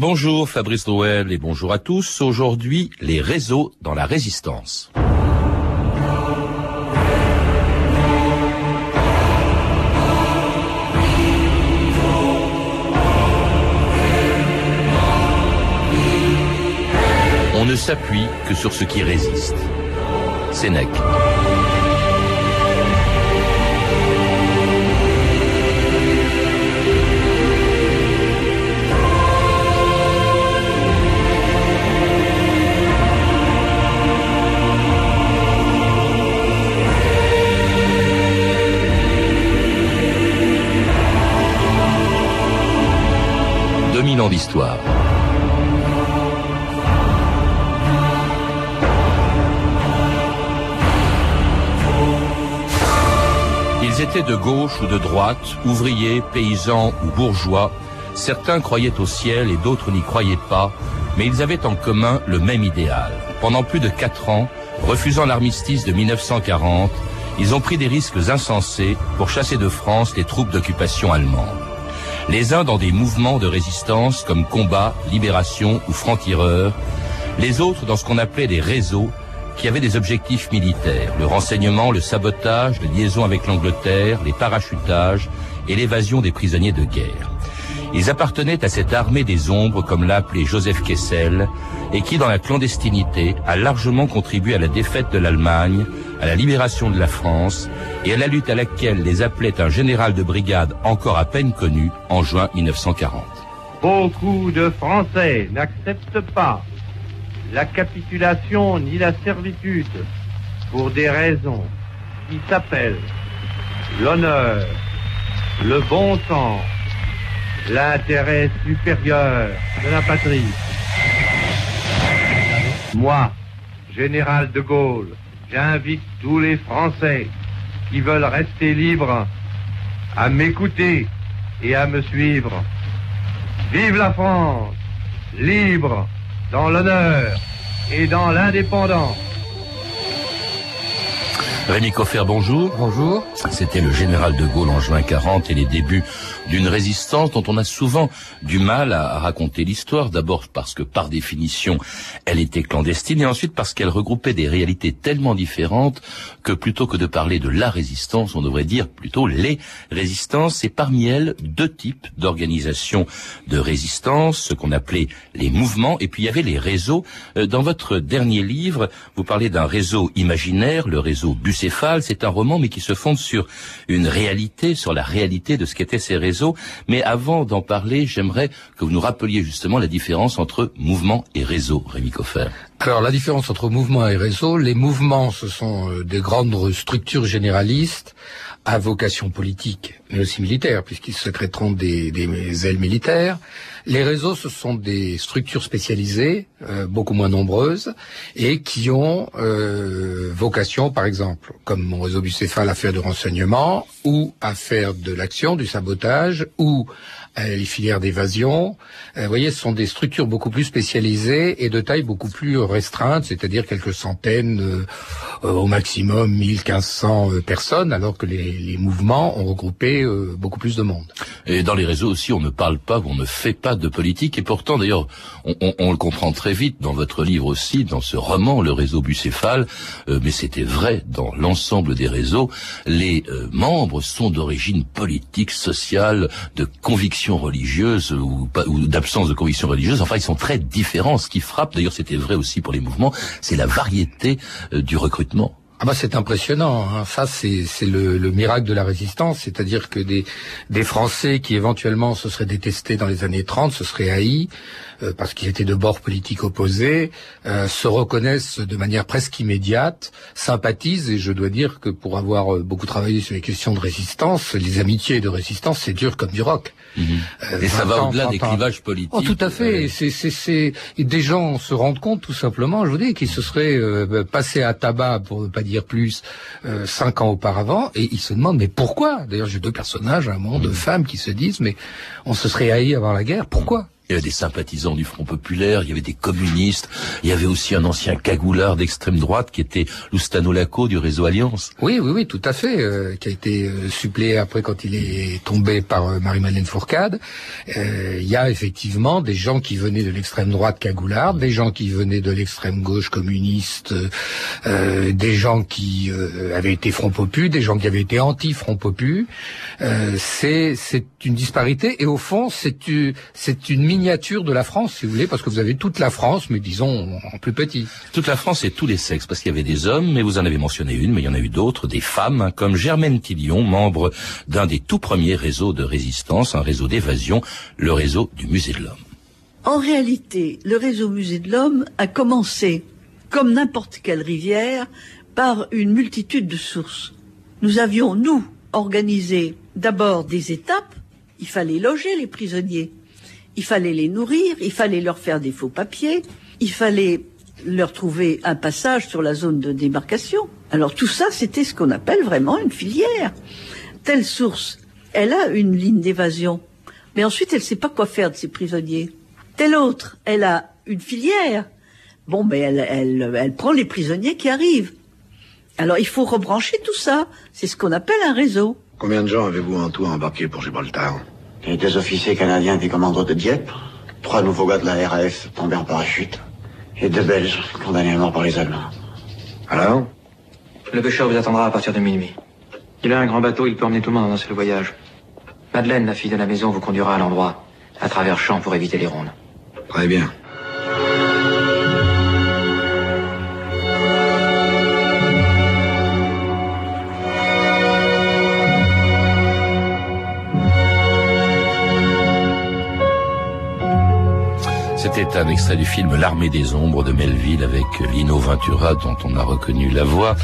Bonjour Fabrice Drouel et bonjour à tous. Aujourd'hui, les réseaux dans la résistance. On ne s'appuie que sur ce qui résiste. Sénèque. Ils étaient de gauche ou de droite, ouvriers, paysans ou bourgeois. Certains croyaient au ciel et d'autres n'y croyaient pas, mais ils avaient en commun le même idéal. Pendant plus de quatre ans, refusant l'armistice de 1940, ils ont pris des risques insensés pour chasser de France les troupes d'occupation allemandes. Les uns dans des mouvements de résistance comme Combat, Libération ou Franc-Tireur, les autres dans ce qu'on appelait des réseaux qui avaient des objectifs militaires, le renseignement, le sabotage, les liaisons avec l'Angleterre, les parachutages et l'évasion des prisonniers de guerre. Ils appartenaient à cette armée des ombres, comme l'a appelé Joseph Kessel, et qui, dans la clandestinité, a largement contribué à la défaite de l'Allemagne, à la libération de la France et à la lutte à laquelle les appelait un général de brigade encore à peine connu en juin 1940. Beaucoup de Français n'acceptent pas la capitulation ni la servitude pour des raisons qui s'appellent l'honneur, le bon sens, l'intérêt supérieur de la patrie. Moi, général de Gaulle, j'invite tous les Français qui veulent rester libres à m'écouter et à me suivre. Vive la France, libre, dans l'honneur et dans l'indépendance. Rémi Coffer, bonjour. Bonjour. C'était le général de Gaulle en juin 40 et les débuts d'une résistance dont on a souvent du mal à raconter l'histoire. D'abord parce que par définition, elle était clandestine et ensuite parce qu'elle regroupait des réalités tellement différentes que plutôt que de parler de la résistance, on devrait dire plutôt les résistances et parmi elles deux types d'organisations de résistance, ce qu'on appelait les mouvements et puis il y avait les réseaux. Dans votre dernier livre, vous parlez d'un réseau imaginaire, le réseau Bucéphale. C'est un roman mais qui se fonde sur une réalité, sur la réalité de ce qu'étaient ces réseaux mais avant d'en parler, j'aimerais que vous nous rappeliez justement la différence entre mouvement et réseau, Rémi Coffer. Alors la différence entre mouvement et réseau, les mouvements, ce sont des grandes structures généralistes à vocation politique, mais aussi militaire, puisqu'ils secréteront des, des ailes militaires. Les réseaux, ce sont des structures spécialisées, euh, beaucoup moins nombreuses, et qui ont euh, vocation, par exemple, comme mon réseau bucéphale, à faire de renseignement, ou à faire de l'action, du sabotage, ou les filières d'évasion. vous voyez, ce sont des structures beaucoup plus spécialisées et de taille beaucoup plus restreinte, c'est-à-dire quelques centaines, euh, au maximum 1500 personnes, alors que les, les mouvements ont regroupé euh, beaucoup plus de monde. Et dans les réseaux aussi, on ne parle pas, on ne fait pas de politique, et pourtant, d'ailleurs, on, on, on, le comprend très vite dans votre livre aussi, dans ce roman, Le réseau bucéphale, euh, mais c'était vrai dans l'ensemble des réseaux, les membres sont d'origine politique, sociale, de conviction religieuse ou, d'absence de conviction religieuse. Enfin, ils sont très différents. Ce qui frappe, d'ailleurs, c'était vrai aussi pour les mouvements, c'est la variété euh, du recrutement. Ah bah c'est impressionnant. Hein. Ça c'est c'est le, le, miracle de la résistance, c'est-à-dire que des des Français qui éventuellement se seraient détestés dans les années 30, se seraient haïs euh, parce qu'ils étaient de bords politiques opposés, euh, se reconnaissent de manière presque immédiate, sympathisent et je dois dire que pour avoir euh, beaucoup travaillé sur les questions de résistance, les amitiés de résistance c'est dur comme du rock. Mmh. Euh, et ça va au-delà des clivages politiques. Oh, tout à fait. C'est c'est c'est des gens se rendent compte tout simplement, je vous dis, qu'ils se seraient passés à tabac pour ne pas dire plus euh, cinq ans auparavant, et ils se demandent mais pourquoi? D'ailleurs, j'ai deux personnages, un monde de femmes qui se disent mais on se serait haï avant la guerre, pourquoi? Il y avait des sympathisants du Front Populaire, il y avait des communistes, il y avait aussi un ancien cagoulard d'extrême droite qui était Lustano Laco du réseau Alliance. Oui, oui, oui, tout à fait, euh, qui a été euh, suppléé après quand il est tombé par euh, Marie-Madeleine Fourcade. il y a effectivement des gens qui venaient de l'extrême droite cagoulard, des gens qui venaient de l'extrême gauche communiste, des gens qui avaient été Front Popu, des gens qui avaient été anti-Front Popu. c'est c'est une disparité et au fond c'est c'est une miniature de la France, si vous voulez, parce que vous avez toute la France, mais disons en plus petit. Toute la France et tous les sexes, parce qu'il y avait des hommes, mais vous en avez mentionné une, mais il y en a eu d'autres, des femmes, hein, comme Germaine Tillion, membre d'un des tout premiers réseaux de résistance, un réseau d'évasion, le réseau du Musée de l'Homme. En réalité, le réseau Musée de l'Homme a commencé, comme n'importe quelle rivière, par une multitude de sources. Nous avions, nous, organisé d'abord des étapes. Il fallait loger les prisonniers. Il fallait les nourrir, il fallait leur faire des faux papiers, il fallait leur trouver un passage sur la zone de démarcation. Alors tout ça, c'était ce qu'on appelle vraiment une filière. Telle source, elle a une ligne d'évasion, mais ensuite elle ne sait pas quoi faire de ses prisonniers. Telle autre, elle a une filière. Bon, mais elle, prend les prisonniers qui arrivent. Alors il faut rebrancher tout ça. C'est ce qu'on appelle un réseau. Combien de gens avez-vous en tout embarqué pour Gibraltar? Et deux officiers canadiens des commandos de Dieppe, trois nouveaux gars de la RAF tombés en parachute, et deux Belges condamnés à mort par les Allemands. Alors Le pêcheur vous attendra à partir de minuit. Il a un grand bateau, il peut emmener tout le monde dans un seul voyage. Madeleine, la fille de la maison, vous conduira à l'endroit, à travers champs pour éviter les rondes. Très bien. C'était un extrait du film L'armée des ombres de Melville avec Lino Ventura dont on a reconnu la voix,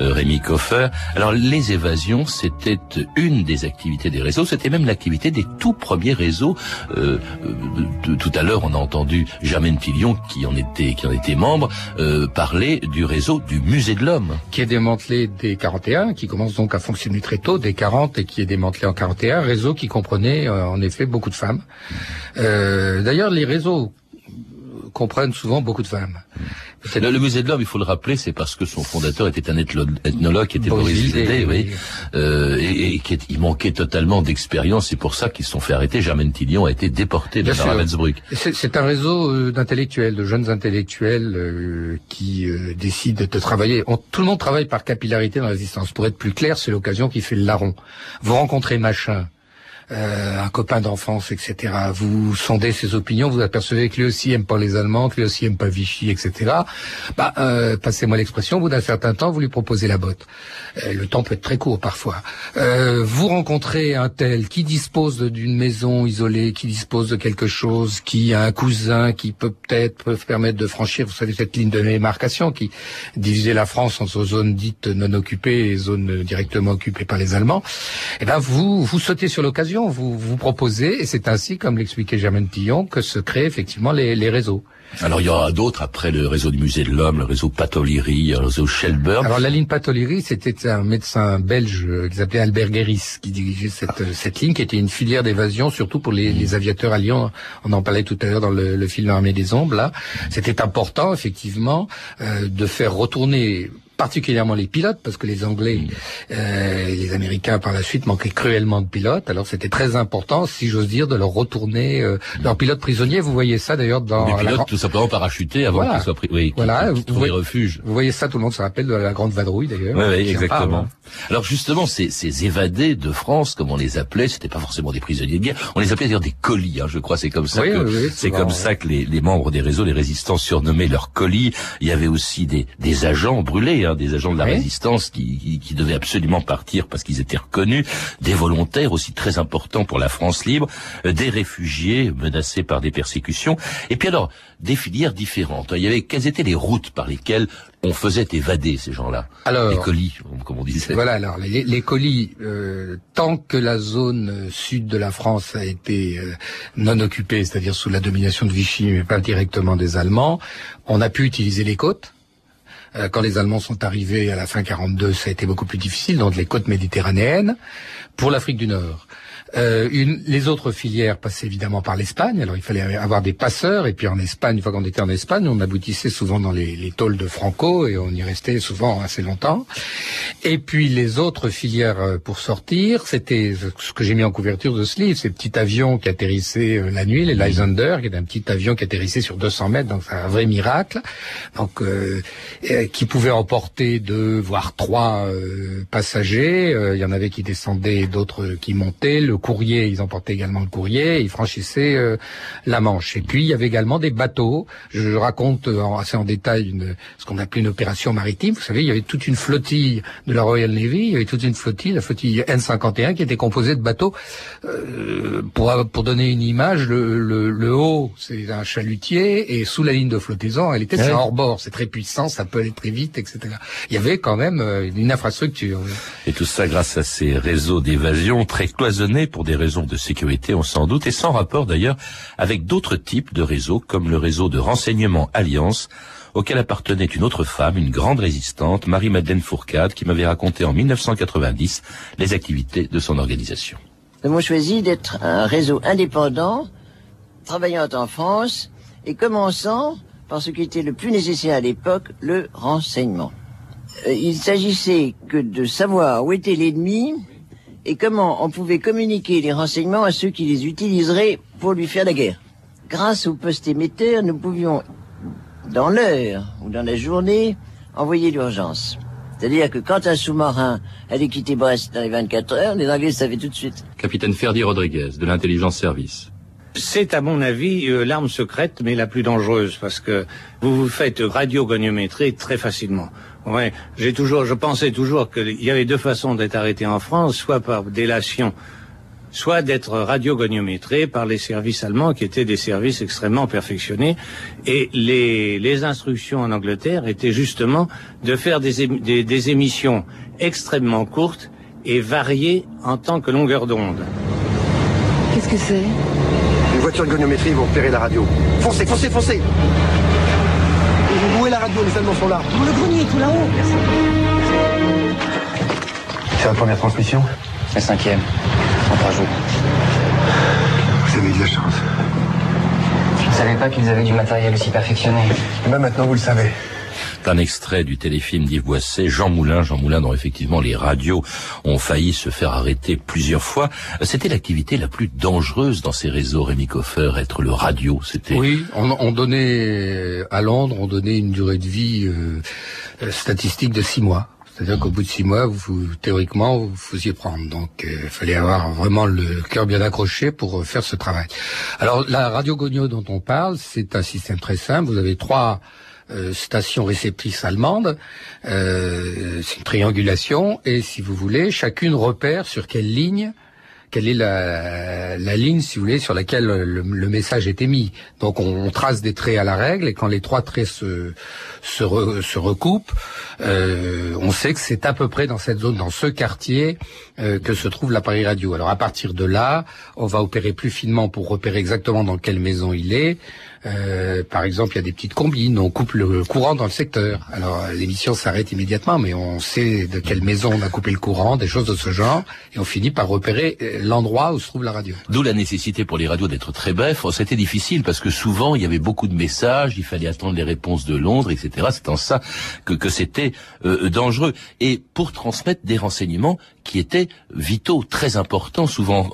euh, Rémi Coffer. Alors les évasions, c'était une des activités des réseaux, c'était même l'activité des tout premiers réseaux. Euh, de, tout à l'heure, on a entendu Germaine Tillion qui en était qui en était membre euh, parler du réseau du Musée de l'Homme, qui est démantelé dès 41, qui commence donc à fonctionner très tôt dès 40 et qui est démantelé en 41, réseau qui comprenait euh, en effet beaucoup de femmes. Euh, d'ailleurs, les réseaux comprennent souvent beaucoup de femmes. Le, musée de l'homme, il faut le rappeler, c'est parce que son fondateur était un ethnologue qui était Boris oui. Euh, et, et qui il manquait totalement d'expérience. C'est pour ça qu'ils se sont fait arrêter. Germaine Tillion a été déporté de Ravensbrück. C'est un réseau euh, d'intellectuels, de jeunes intellectuels euh, qui euh, décident de travailler. tout le monde travaille par capillarité dans la résistance. Pour être plus clair, c'est l'occasion qui fait le larron. Vous rencontrez machin, euh, un copain d'enfance, etc. Vous sondez ses opinions, vous apercevez que lui aussi aime pas les Allemands, que lui aussi aime pas Vichy, etc. Bah, euh, passez-moi l'expression, au bout d'un certain temps, vous lui proposez la botte. Euh, le temps peut être très court parfois. Euh, vous rencontrez un tel qui dispose d'une maison isolée, qui dispose de quelque chose, qui a un cousin qui peut peut-être peut permettre de franchir, vous savez, cette ligne de démarcation qui divisait la France entre zones dites non occupées et zones directement occupées par les Allemands. Et eh ben vous vous sautez sur l'occasion vous vous proposez, et c'est ainsi, comme l'expliquait Germaine Tillon, que se créent effectivement les, réseaux. Alors il y aura d'autres après le réseau du musée de l'homme, le réseau Patoliri, le réseau Shelburne. Alors la ligne Patoliri, c'était un médecin belge euh, qui s'appelait Albert Guéris qui dirigeait cette, euh, cette ligne, qui était une filière d'évasion, surtout pour les, les, aviateurs à Lyon. On en parlait tout à l'heure dans le, le film L'armée des ombres. Là, c'était important effectivement euh, de faire retourner particulièrement les pilotes, parce que les Anglais euh, et les Américains par la suite manquaient cruellement de pilotes. Alors c'était très important, si j'ose dire, de leur retourner euh, leurs pilotes prisonniers. Vous voyez ça d'ailleurs dans les pilotes tout simplement parachutés avant qu'ils soient pris, oui, voilà, vous voyez, refuge. Vous voyez ça, tout le monde se rappelle de la grande vadrouille d'ailleurs. Oui, oui exactement. Hein. Alors justement, ces, ces, évadés de France, comme on les appelait, c'était pas forcément des prisonniers de guerre, on les appelait d'ailleurs des colis. Hein, je crois, c'est comme ça que c'est comme ça que les, les, membres des réseaux, les résistants surnommaient leurs colis. Il y avait aussi des, des agents brûlés, hein, des agents de la résistance qui, qui, devaient absolument partir parce qu'ils étaient reconnus, des volontaires aussi très importants pour la France libre, euh, des réfugiés menacés par des persécutions, et puis alors des filières différentes. Il y avait quelles étaient les routes par lesquelles on faisait évader ces gens-là? Alors, les colis, comme on disait. Voilà, alors les, colis, euh, tant que la zone euh, sud de la France a été non occupée, c'est-à-dire sous la domination de Vichy, mais pas directement des Allemands, on a pu utiliser les côtes euh, quand les Allemands sont arrivés à la fin 42, ça a été beaucoup plus difficile, donc les côtes méditerranéennes. Pour l'Afrique du Nord, Euh, une, les autres filières passaient évidemment par l'Espagne. Alors il fallait avoir des passeurs. Et puis en Espagne, une fois qu'on était en Espagne, on aboutissait souvent dans les, les tôles de Franco et on y restait souvent assez longtemps. Et puis les autres filières euh, pour sortir, c'était ce que j'ai mis en couverture de ce livre, ces petits avions qui atterrissaient euh, la nuit, les Lysander, qui est un petit avion qui atterrissait sur 200 mètres, donc c'est un vrai miracle. Donc euh, qui pouvait emporter deux voire trois passagers. Il y en avait qui descendaient, d'autres qui montaient. Le courrier, ils emportaient également le courrier, ils franchissaient euh, la Manche. Et puis il y avait également des bateaux. Je, raconte assez en détail une, ce qu'on appelait une opération maritime. Vous savez, il y avait toute une flottille de la Royal Navy, il y avait toute une flottille, la flottille N51, qui était composée de bateaux. Euh, pour, pour donner une image, le, le, haut, c'est un chalutier, et sous la ligne de flottaison, elle était sur hors-bord. C'est très puissant, ça peut aller très vite, etc. Il y avait quand même euh, une infrastructure. Et tout ça grâce à ces réseaux d'évasion très cloisonnés pour des raisons de sécurité, on s'en doute, et sans rapport d'ailleurs avec d'autres types de réseaux, comme le réseau de renseignement Alliance, auquel appartenait une autre femme, une grande résistante, Marie-Madeleine Fourcade, qui m'avait raconté en 1990 les activités de son organisation. Nous avons choisi d'être un réseau indépendant, travaillant en France et commençant par ce qui était le plus nécessaire à l'époque, le renseignement. Euh, il s'agissait que de savoir où était l'ennemi et comment on pouvait communiquer les renseignements à ceux qui les utiliseraient pour lui faire la guerre. Grâce au poste émetteur, nous pouvions, dans l'heure ou dans la journée, envoyer l'urgence. C'est-à-dire que quand un sous-marin allait quitter Brest dans les 24 heures, les Anglais savaient tout de suite. Capitaine Ferdi Rodriguez, de l'intelligence service. C'est à mon avis euh, l'arme secrète, mais la plus dangereuse, parce que vous vous faites radiogoniométrer très facilement. Ouais, j'ai toujours, je pensais toujours qu'il y avait deux façons d'être arrêté en France, soit par délation, soit d'être radiogoniométré par les services allemands qui étaient des services extrêmement perfectionnés. Et les, les instructions en Angleterre étaient justement de faire des, des, des émissions extrêmement courtes et variées en tant que longueur d'onde. Qu'est-ce que c'est? Une voiture de goniométrie, vous repérez la radio. Foncez, foncez, foncez radio Les Allemands sont là. Dans le grenier, tout là-haut. C'est la première transmission La cinquième, en trois jours. Vous avez eu de la chance. Je ne savais pas qu'ils avaient du matériel aussi perfectionné. Et ben maintenant, vous le savez un extrait du téléfilm d'Yves Boisset, Jean Moulin, Jean Moulin dont effectivement les radios ont failli se faire arrêter plusieurs fois. C'était l'activité la plus dangereuse dans ces réseaux, Rémi Coffer, être le radio. C'était. Oui, on, donnait à Londres, on donnait une durée de vie euh, euh, statistique de six mois. C'est-à-dire qu'au bout de six mois, vous, théoriquement, vous faisiez prendre. Donc, euh, il fallait avoir vraiment le cœur bien accroché pour faire ce travail. Alors, la radio Gogno dont on parle, c'est un système très simple. Vous avez trois euh, station réceptrice allemande. Euh, c'est une triangulation et si vous voulez, chacune repère sur quelle ligne quelle est la, la, ligne, si vous voulez, sur laquelle le, message est émis. Donc on, trace des traits à la règle et quand les trois traits se, se, se recoupent, euh, on sait que c'est à peu près dans cette zone, dans ce quartier, euh, que se trouve l'appareil radio. Alors à partir de là, on va opérer plus finement pour repérer exactement dans quelle maison il est. Euh, par exemple, il y a des petites combines, on coupe le courant dans le secteur. Alors l'émission s'arrête immédiatement, mais on sait de quelle maison on a coupé le courant, des choses de ce genre, et on finit par repérer euh, l'endroit où se trouve la radio. D'où la nécessité pour les radios d'être très brefs. Oh, c'était difficile parce que souvent il y avait beaucoup de messages, il fallait attendre les réponses de Londres, etc. C'est en ça que, c'était euh, dangereux. Et pour transmettre des renseignements qui étaient vitaux, très importants souvent.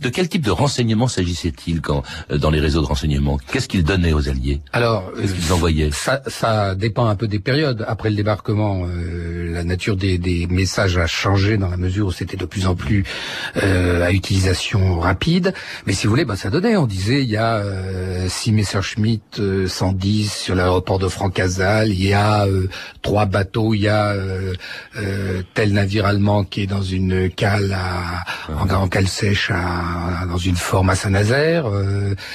de quel type de renseignements s'agissait-il quand dans les réseaux de renseignement? Qu'est-ce qu'ils donnaient aux Alliés? Alors, qu'est-ce qu'ils envoyaient? ça, ça, dépend un peu des périodes. Après le débarquement, euh, la nature des, des, messages a changé dans la mesure où c'était de plus en plus euh, à utilisation rapide. Mais si vous voulez, bah, ça donnait. On disait il y a euh, 6 Messerschmitt 110 euh, sur l'aéroport de Francazal, il y a euh, trois bateaux, il y a tel navire allemand qui est dans une cale à, en, en cale sèche à, dans une forme à Saint-Nazaire.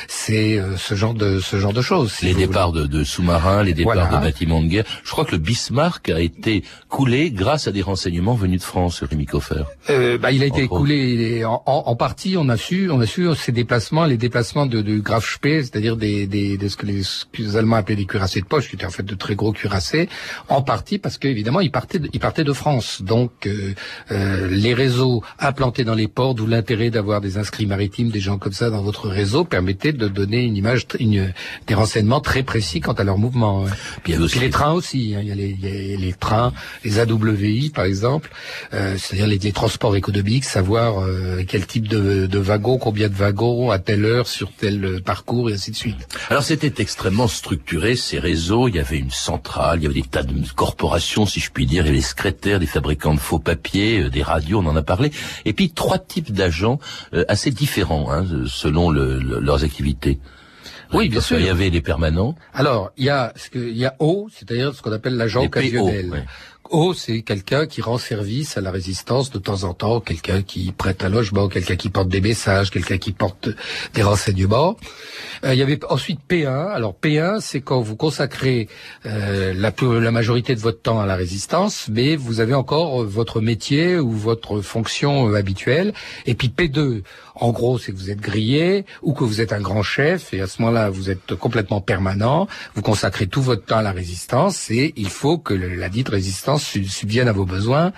c'est ce genre de ce genre de choses. les départs de, de sous-marins, les départs de bâtiments de guerre. Je crois que le Bismarck a été coulé grâce à des renseignements venus de France, Rémi Coffer. Euh, bah, il a été En écoulé en, en- en partie. On a su, on a su ces déplacements, les déplacements de, de Graf Spee, c'est-à-dire des, des, de ce que les, les Allemands appelaient des cuirassés de poche, qui étaient en fait de très gros cuirassés, en partie parce qu'évidemment ils partaient, de, ils partaient de France. Donc euh, euh, les réseaux implantés dans les ports, d'où l'intérêt d'avoir des inscrits maritimes, des gens comme ça dans votre réseau, permettaient de donner une image, une, des renseignements très précis quant à leur mouvement. Puis il y avait aussi Puis les trains aussi, hein. il, y a les, il y a les trains, les AWI par exemple, euh, c'est-à-dire les, les transports économiques, savoir euh, quel type de, de wagon, combien de wagons à telle heure sur tel euh, parcours et ainsi de suite. Alors c'était extrêmement structuré, ces réseaux, il y avait une centrale, il y avait des tas de corporations, si je puis dire, il y avait des secrétaires, des fabricants de faux papiers, euh, des radios, on en a parlé, et puis trois types d'agents euh, assez différents hein, selon le- le- leurs activités. Oui, bien sûr. Il y avait les permanents, Alors, il y a ce que, il y a O, c'est-à-dire ce qu'on appelle l'agent PO, occasionnel. ouais. O, c'est quelqu'un qui rend service à la résistance de temps en temps, quelqu'un qui prête un logement, quelqu'un qui porte des messages, quelqu'un qui porte des renseignements. Euh, il y avait ensuite P1. Alors P1, c'est quand vous consacrez euh, la, la majorité de votre temps à la résistance, mais vous avez encore euh, votre métier ou votre fonction euh, habituelle. Et puis P2, en gros, c'est que vous êtes grillé ou que vous êtes un grand chef, et à ce moment-là, vous êtes complètement permanent. Vous consacrez tout votre temps à la résistance, et il faut que la dite résistance su- subvienne à vos besoins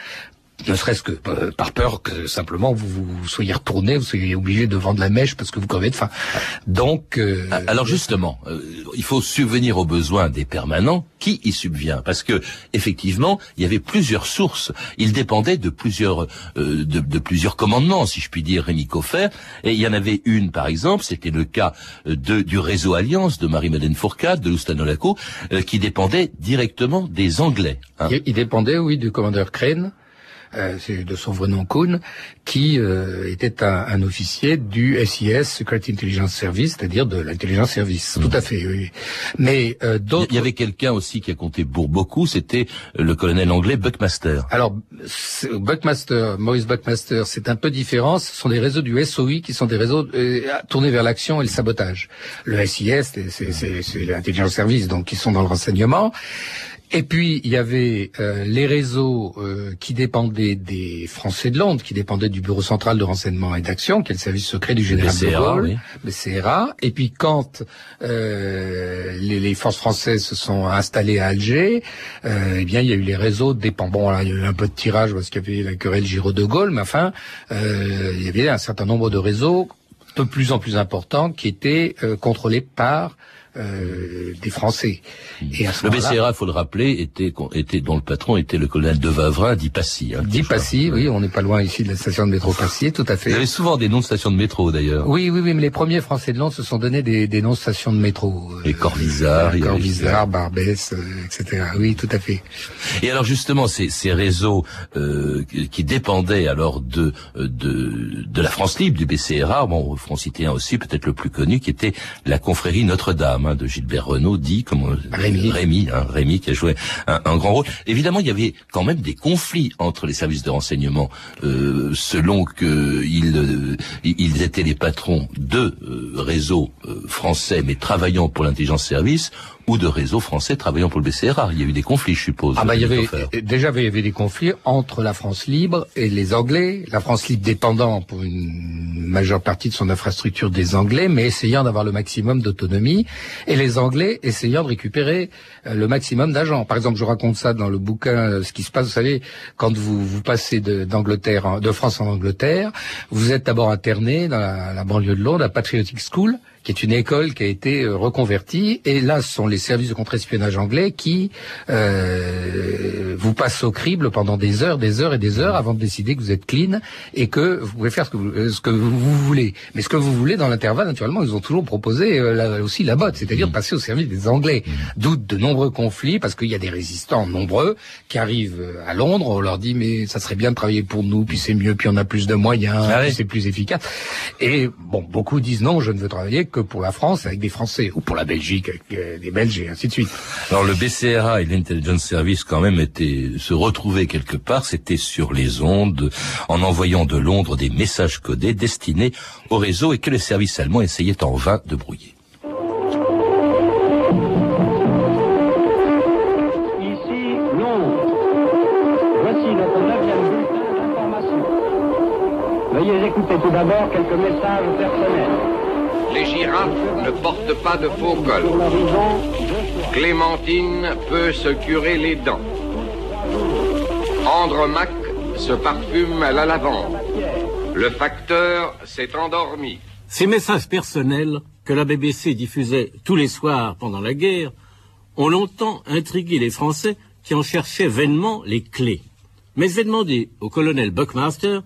ne serait-ce que euh, par peur que simplement vous, vous soyez retourné, vous soyez obligé de vendre la mèche parce que vous crevez de faim. Donc, euh, Ah, Alors justement, euh, il faut subvenir aux besoins des permanents. Qui y subvient? Parce que effectivement, il y avait plusieurs sources. Il dépendait de plusieurs euh, de, de plusieurs commandements, si je puis dire, Rémi Coffer. Et il y en avait une, par exemple, c'était le cas euh, de, du réseau Alliance de Marie-Madeleine Fourcade, de Lustanolaco, euh, qui dépendait directement des Anglais. hein. il, il dépendait, oui, du commandeur Crane. Euh, de son vrai nom Kuhn, qui euh, était un, un officier du SIS, Secret Intelligence Service, c'est-à-dire de l'intelligence service. Tout à fait, oui. Mais euh, d'autres... Il y avait quelqu'un aussi qui a compté pour beaucoup, c'était le colonel anglais Buckmaster. Alors, Buckmaster, Maurice Buckmaster, c'est un peu différent. Ce sont des réseaux du SOI qui sont des réseaux euh, tournés vers l'action et le sabotage. Le SIS, c'est l'intelligence service, donc qui sont dans le renseignement. Et puis il y avait euh, les réseaux euh, qui dépendaient des Français de Londres, qui dépendaient du Bureau central de renseignement et d'action, qui est le service secret du général de Gaulle, le CRA. Et puis quand euh, les, les forces françaises se sont installées à Alger, euh, eh bien il y a eu les réseaux dépendants. Bon, là, il y a eu un peu de tirage parce qu'il y avait la querelle Giraud de Gaulle, mais enfin euh, il y avait un certain nombre de réseaux de plus en plus importants qui étaient euh, contrôlés par euh, des Français. Et à ce Le BCRA, faut le rappeler, était, était dont le patron était le colonel de Vavrin, dit Passy. Hein, Dit Passy, oui, on n'est pas loin ici de la station de métro Passy, tout à Il y fait. avait souvent des noms de stations de métro d'ailleurs. Oui, oui, oui, mais les premiers Français de Londres se sont donné des, des noms de stations de métro. euh, Les Corvisards, avait- Corvisards, Barbès, euh, etc. Oui, tout à fait. Et alors justement, ces, ces réseaux euh, qui- dépendaient alors de, euh, de de la France libre, du BCRA, bon, en citer un aussi, peut-être le plus connu, qui était la confrérie Notre-Dame de Gilbert Renaud, dit comme euh, Rémy. Rémy, hein, Rémy qui a joué un, un grand rôle. Évidemment, il y avait quand même des conflits entre les services de renseignement, euh, selon que ils, euh, ils étaient les patrons de euh, réseaux français, mais travaillant pour l'intelligence service, ou de réseaux français travaillant pour le BCRA. Il y a eu des conflits, je suppose. Ah bah il y avait déjà il y avait des conflits entre la France libre et les Anglais. La France libre dépendant pour une majeure partie de son infrastructure des Anglais, mais essayant d'avoir le maximum d'autonomie, et les Anglais essayant de récupérer euh, le maximum d'agents. Par exemple, je raconte ça dans le bouquin, euh, ce qui se passe. Vous savez, quand vous vous passez d'Angleterre, de France en Angleterre, vous êtes d'abord interné dans la, la banlieue de Londres, à Patriotic School, qui est une école qui a été euh, reconvertie. Et là, ce sont les services de contre-espionnage anglais qui euh, vous passent au crible pendant des heures, des heures et des heures avant de décider que vous êtes clean et que vous pouvez faire ce que vous, euh, ce que vous, voulez. Mais ce que vous voulez dans l'intervalle, naturellement, ils ont toujours proposé euh, la- aussi la botte, c'est-à-dire de passer au service des Anglais. D'où de nombreux conflits, parce qu'il y a des résistants nombreux qui arrivent à Londres, on leur dit mais ça serait bien de travailler pour nous, puis c'est mieux, puis on a plus de moyens, Ah puis oui. c'est plus efficace. Et bon, beaucoup disent non, je ne veux travailler que pour la France avec des Français, ou pour la Belgique avec euh, des Belges, et ainsi de suite. Alors le BCRA et l'Intelligence Service quand même étaient, se retrouvaient quelque part, c'était sur les ondes, en envoyant de Londres des messages codés destinés au réseau et que les services allemands essayaient en vain de brouiller. Veuillez écouter tout d'abord quelques messages personnels. Les girafes ne portent pas de faux col. Clémentine peut se curer les dents. Andromaque se parfume à la lavande. Le facteur s'est endormi. Ces messages personnels que la BBC diffusait tous les soirs pendant la guerre ont longtemps intrigué les Français qui en cherchaient vainement les clés. Mais j'ai demandé au colonel Buckmaster,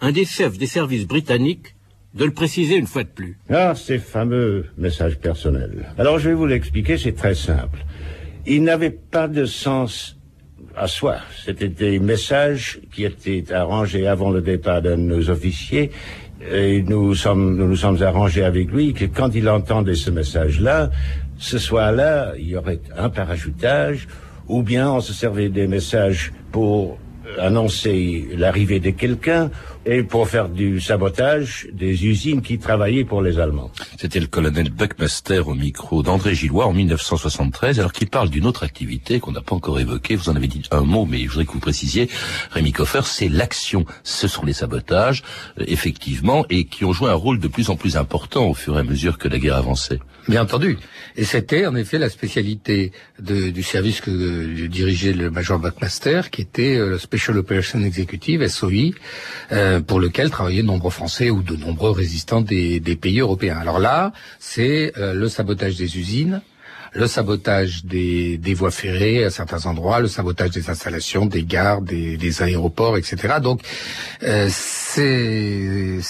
un des chefs des services britanniques, de le préciser une fois de plus. Ah, ces fameux messages personnels. Alors je vais vous l'expliquer, c'est très simple. Ils n'avaient pas de sens à soi. C'était des messages qui étaient arrangés avant le départ de nos officiers. Et nous sommes, nous nous sommes arrangés avec lui que quand il entendait ce message-là, ce soir-là, il y aurait un parachutage, ou bien on se servait des messages pour annoncer l'arrivée de quelqu'un et pour faire du sabotage des usines qui travaillaient pour les Allemands. C'était le colonel Buckmaster au micro d'André Gillois en 1973, alors qu'il parle d'une autre activité qu'on n'a pas encore évoquée. Vous en avez dit un mot, mais je voudrais que vous précisiez, Rémi Coffer, c'est l'action. Ce sont les sabotages, euh, effectivement, et qui ont joué un rôle de plus en plus important au fur et à mesure que la guerre avançait. Bien entendu. Et c'était en effet la spécialité de, du service que euh, dirigeait le major Buckmaster, qui était euh, le Special Operation Executive, SOI, euh, pour lequel travaillaient de nombreux Français ou de nombreux résistants des, des pays européens. Alors là, c'est euh, le sabotage des usines, le sabotage des, des, voies ferrées à certains endroits, le sabotage des installations, des gares, des, des aéroports, etc. Donc, euh, c'est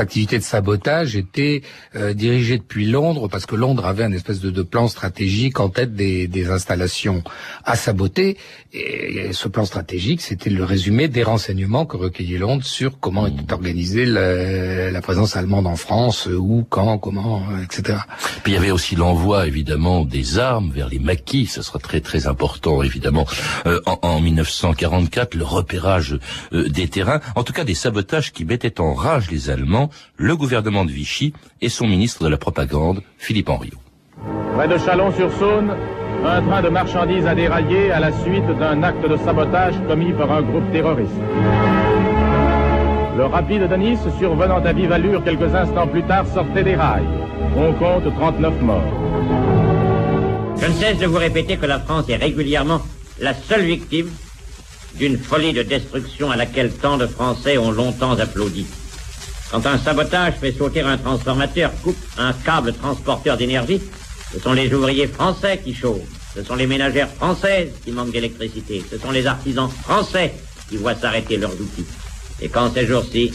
activité de sabotage était euh, dirigée depuis Londres parce que Londres avait un espèce de, plan stratégique en tête des, installations à saboter. Et, ce plan stratégique, c'était le résumé des renseignements que recueillait Londres sur comment était organisée la, présence allemande en France, où, quand, comment, etc. Puis il y avait aussi l'envoi, évidemment, des armes vers les maquis. Ce sera très très important, évidemment, euh, en, en, 1944, le repérage euh, des terrains. En tout cas, des sabotages qui mettaient en rage les Allemands le gouvernement de Vichy et son ministre de la propagande, Philippe Henriot. Près de Chalon-sur-Saône, un train de marchandises a déraillé à la suite d'un acte de sabotage commis par un groupe terroriste. Le rapide de Nice, survenant à vive allure quelques instants plus tard, sortait des rails. On compte 39 morts. Je ne cesse de vous répéter que la France est régulièrement la seule victime d'une folie de destruction à laquelle tant de Français ont longtemps applaudi. Quand un sabotage fait sauter un transformateur, coupe un câble transporteur d'énergie, ce sont les ouvriers français qui chauffent. Ce sont les ménagères françaises qui manquent d'électricité. Ce sont les artisans français qui voient s'arrêter leurs outils. Et quand ces jours-ci,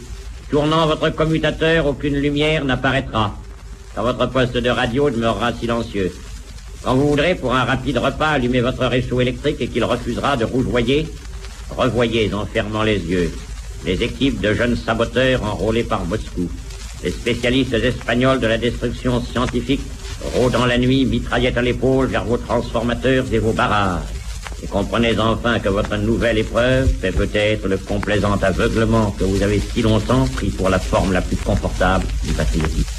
tournant votre commutateur, aucune lumière n'apparaîtra. Quand votre poste de radio demeurera silencieux. Quand vous voudrez, pour un rapide repas, allumer votre réchaud électrique et qu'il refusera de rougeoyer, revoyez en fermant les yeux les équipes de jeunes saboteurs enrôlés par Moscou, les spécialistes espagnols de la destruction scientifique, rôdant la nuit, mitraillettes à l'épaule vers vos transformateurs et vos barrages. Et comprenez enfin que votre nouvelle épreuve fait peut-être le complaisant aveuglement que vous avez si longtemps pris pour la forme la plus confortable du patriotisme.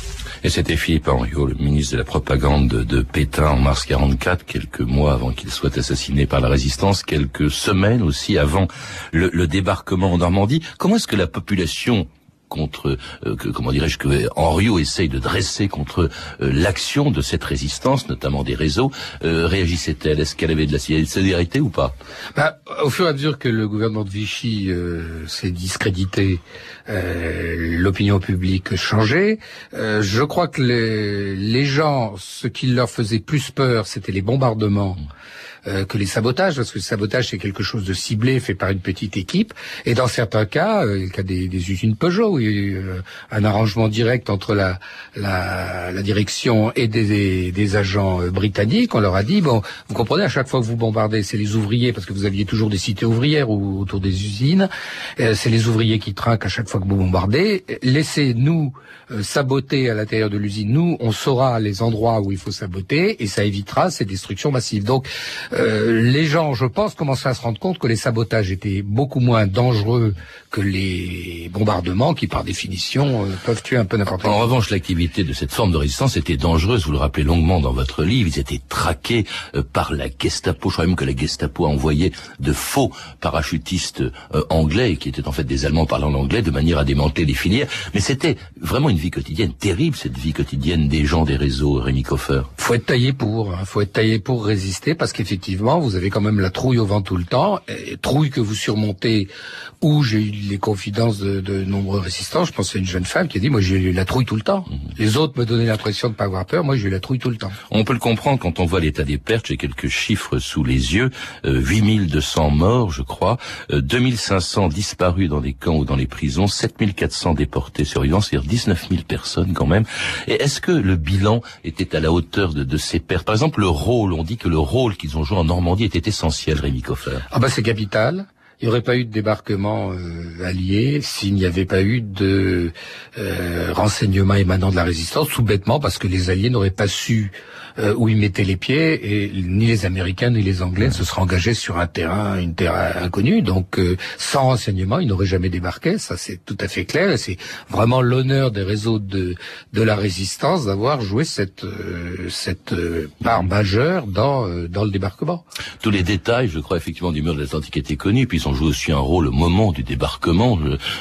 Et c'était Philippe Henriot, le ministre de la propagande de, Pétain en mars 44, quelques mois avant qu'il soit assassiné par la résistance, quelques semaines aussi avant le, le débarquement en Normandie. Comment est-ce que la population contre, euh, que, comment dirais-je, que Henriot essaye de dresser contre euh, l'action de cette résistance, notamment des réseaux, euh, réagissait-elle? Est-ce qu'elle avait de la solidarité ou pas? Bah, Au fur et à mesure que le gouvernement de Vichy euh, s'est discrédité, euh, l'opinion publique changeait. je crois que les, les gens, ce qui leur faisait plus peur, c'était les bombardements. Mmh euh, que les sabotages, parce que le sabotage c'est quelque chose de ciblé, fait par une petite équipe. Et dans certains cas, euh, le cas des, des usines Peugeot, il y a eu euh, un arrangement direct entre la, la, la direction et des, des, des, agents euh, britanniques. On leur a dit bon, vous comprenez, à chaque fois que vous bombardez, c'est les ouvriers, parce que vous aviez toujours des cités ouvrières ou, autour des usines. c'est les ouvriers qui trinquent à chaque fois que vous bombardez. Laissez-nous saboter à l'intérieur de l'usine. Nous, on saura les endroits où il faut saboter et ça évitera ces destructions massives. Donc euh, les gens, je pense, commencent à se rendre compte que les sabotages étaient beaucoup moins dangereux que les bombardements qui par définition, euh, peuvent tuer un peu n'importe qui. En revanche, l'activité de cette forme de résistance était dangereuse. Vous le rappelez longuement dans votre livre. Ils étaient traqués euh, par la Gestapo. Je crois même que la Gestapo a envoyé de faux parachutistes anglais, qui étaient en fait des Allemands parlant l'anglais, de manière à démanteler les filières. Mais c'était vraiment une vie quotidienne terrible, cette vie quotidienne des gens des réseaux, Rémi Coffer. Faut être taillé pour. Hein. Faut être taillé pour résister, parce qu'effectivement, vous avez quand même la trouille au vent tout le temps. Et trouille que vous surmontez où j'ai eu les confidences de, de, nombreux résistants. Je pense à une jeune femme qui a dit, moi j'ai eu la trouille tout le temps. Mhm. Les autres me donnaient l'impression de pas avoir peur, moi j'ai eu la trouille tout le temps. On peut le comprendre quand on voit l'état des pertes, j'ai quelques chiffres sous les yeux, euh, 8200 morts je crois, euh, 2500 disparus dans des camps ou dans les prisons, 7400 déportés survivants, c'est-à-dire 19 000 personnes quand même. Et est-ce que le bilan était à la hauteur de, de ces pertes? Par exemple le rôle, on dit que le rôle qu'ils ont joué en Normandie était essentiel, Rémi Coffer. Ah bah c'est capital. Il n'y aurait pas eu de débarquement euh, allié s'il n'y avait pas eu de euh, renseignements émanant de la résistance, tout bêtement parce que les alliés n'auraient pas su euh, où ils mettaient les pieds et ni les Américains ni les Anglais ne se seraient engagés sur un terrain, une terre inconnue. Donc euh, sans renseignement, ils n'auraient jamais débarqué. Ça c'est tout à fait clair. C'est vraiment l'honneur des réseaux de de la résistance d'avoir joué cette euh, cette part majeure dans dans le débarquement. Tous les détails, je crois effectivement du mur de l'Atlantique étaient connus. Puis ils ont joué aussi un rôle au moment du débarquement.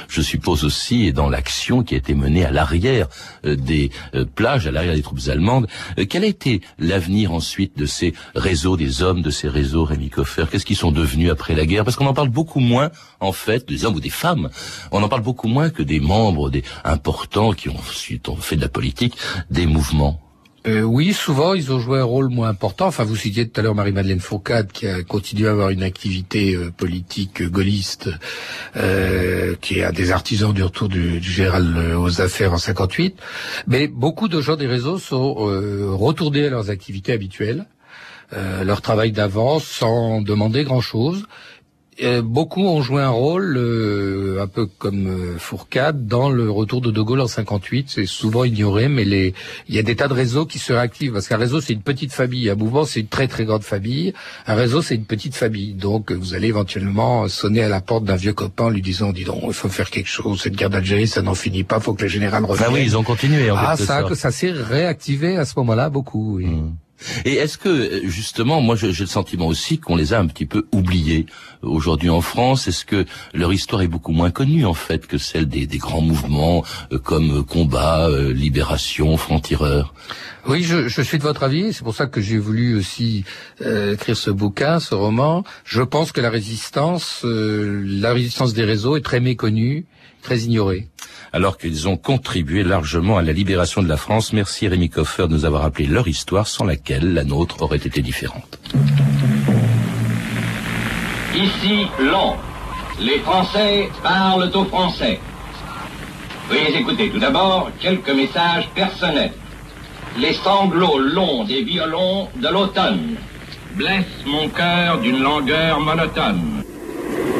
Je, suppose aussi et dans l'action qui a été menée à l'arrière des plages, à l'arrière des troupes allemandes. quel a été l'avenir ensuite de ces réseaux, des hommes de ces réseaux, Rémi Coffer? Qu'est-ce qu'ils sont devenus après la guerre? Parce qu'on en parle beaucoup moins, en fait, des hommes ou des femmes. On en parle beaucoup moins que des membres des importants qui ont, ont fait de la politique, des mouvements. Euh, oui, souvent ils ont joué un rôle moins important. Enfin, vous citiez tout à l'heure Marie-Madeleine Fourcade qui a continué à avoir une activité euh, politique euh, gaulliste, euh, qui est un des artisans du retour du, du général aux affaires en 58. Mais beaucoup de gens des réseaux sont retournés à leurs activités habituelles, leur travail d'avant, sans demander grand-chose. Euh, beaucoup ont joué un rôle, euh, un peu comme euh, Fourcade, dans le retour de De Gaulle en 58. C'est souvent ignoré, mais les... il y a des tas de réseaux qui se réactivent. Parce qu'un réseau, c'est une petite famille. Un mouvement, c'est une très très grande famille. Un réseau, c'est une petite famille. Donc, vous allez éventuellement sonner à la porte d'un vieux copain en lui disant, dis donc, il faut faire quelque chose. Cette guerre d'Algérie, ça n'en finit pas. faut que le général revienne. Ah oui, ils ont continué. En ah, ça, ça s'est réactivé à ce moment-là beaucoup. Oui. Hmm. Et est-ce que justement, moi j'ai le sentiment aussi qu'on les a un petit peu oubliés aujourd'hui en France. Est-ce que leur histoire est beaucoup moins connue en fait que celle des, des grands mouvements euh, comme Combat, euh, Libération, Front-Tireur Oui, je, je, suis de votre avis. C'est pour ça que j'ai voulu aussi euh, écrire ce bouquin, ce roman. Je pense que la résistance, la résistance des réseaux est très méconnue, très ignorée alors qu'ils ont contribué largement à la libération de la France. Merci Rémi Coffer de nous avoir rappelé leur histoire sans laquelle la nôtre aurait été différente. Ici, Londres. Les Français parlent aux Français. Veuillez écouter tout d'abord quelques messages personnels. Les sanglots longs des violons de l'automne blessent mon cœur d'une langueur monotone.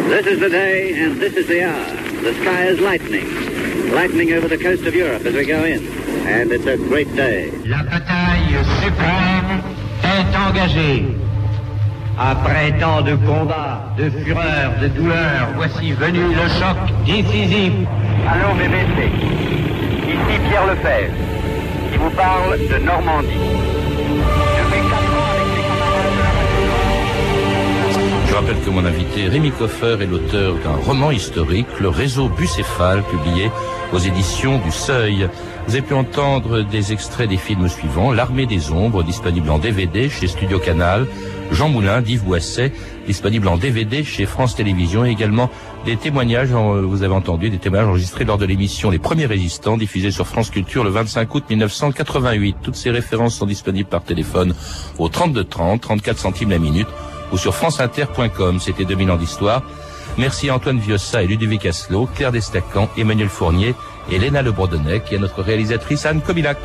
This is the day and this is the hour. The sky is lightning. lightning over the coast of Europe as we go in. And it's a great day. La bataille suprême est engagée. Après tant de combats, de fureur, de douleur, voici venu le choc décisif. Allô BBC, ici Pierre Lefebvre, qui vous parle de Normandie. Je rappelle que mon invité Rémi Coffer est l'auteur d'un roman historique, Le réseau bucéphale, publié aux éditions du Seuil. Vous avez pu entendre des extraits des films suivants. L'armée des ombres, disponible en DVD chez Studio Canal. Jean Moulin, d'Yves Boisset, disponible en DVD chez France Télévisions. Et également des témoignages, vous avez entendu, des témoignages enregistrés lors de l'émission Les Premiers Résistants, diffusée sur France Culture le 25 août 1988. Toutes ces références sont disponibles par téléphone au 32 30, 34 centimes la minute ou sur franceinter.com. C'était 2000 ans d'histoire. Merci à Antoine Viossa et Ludovic Asselot, Claire Destacan, Emmanuel Fournier et Léna Le qui est notre réalisatrice Anne Comilac.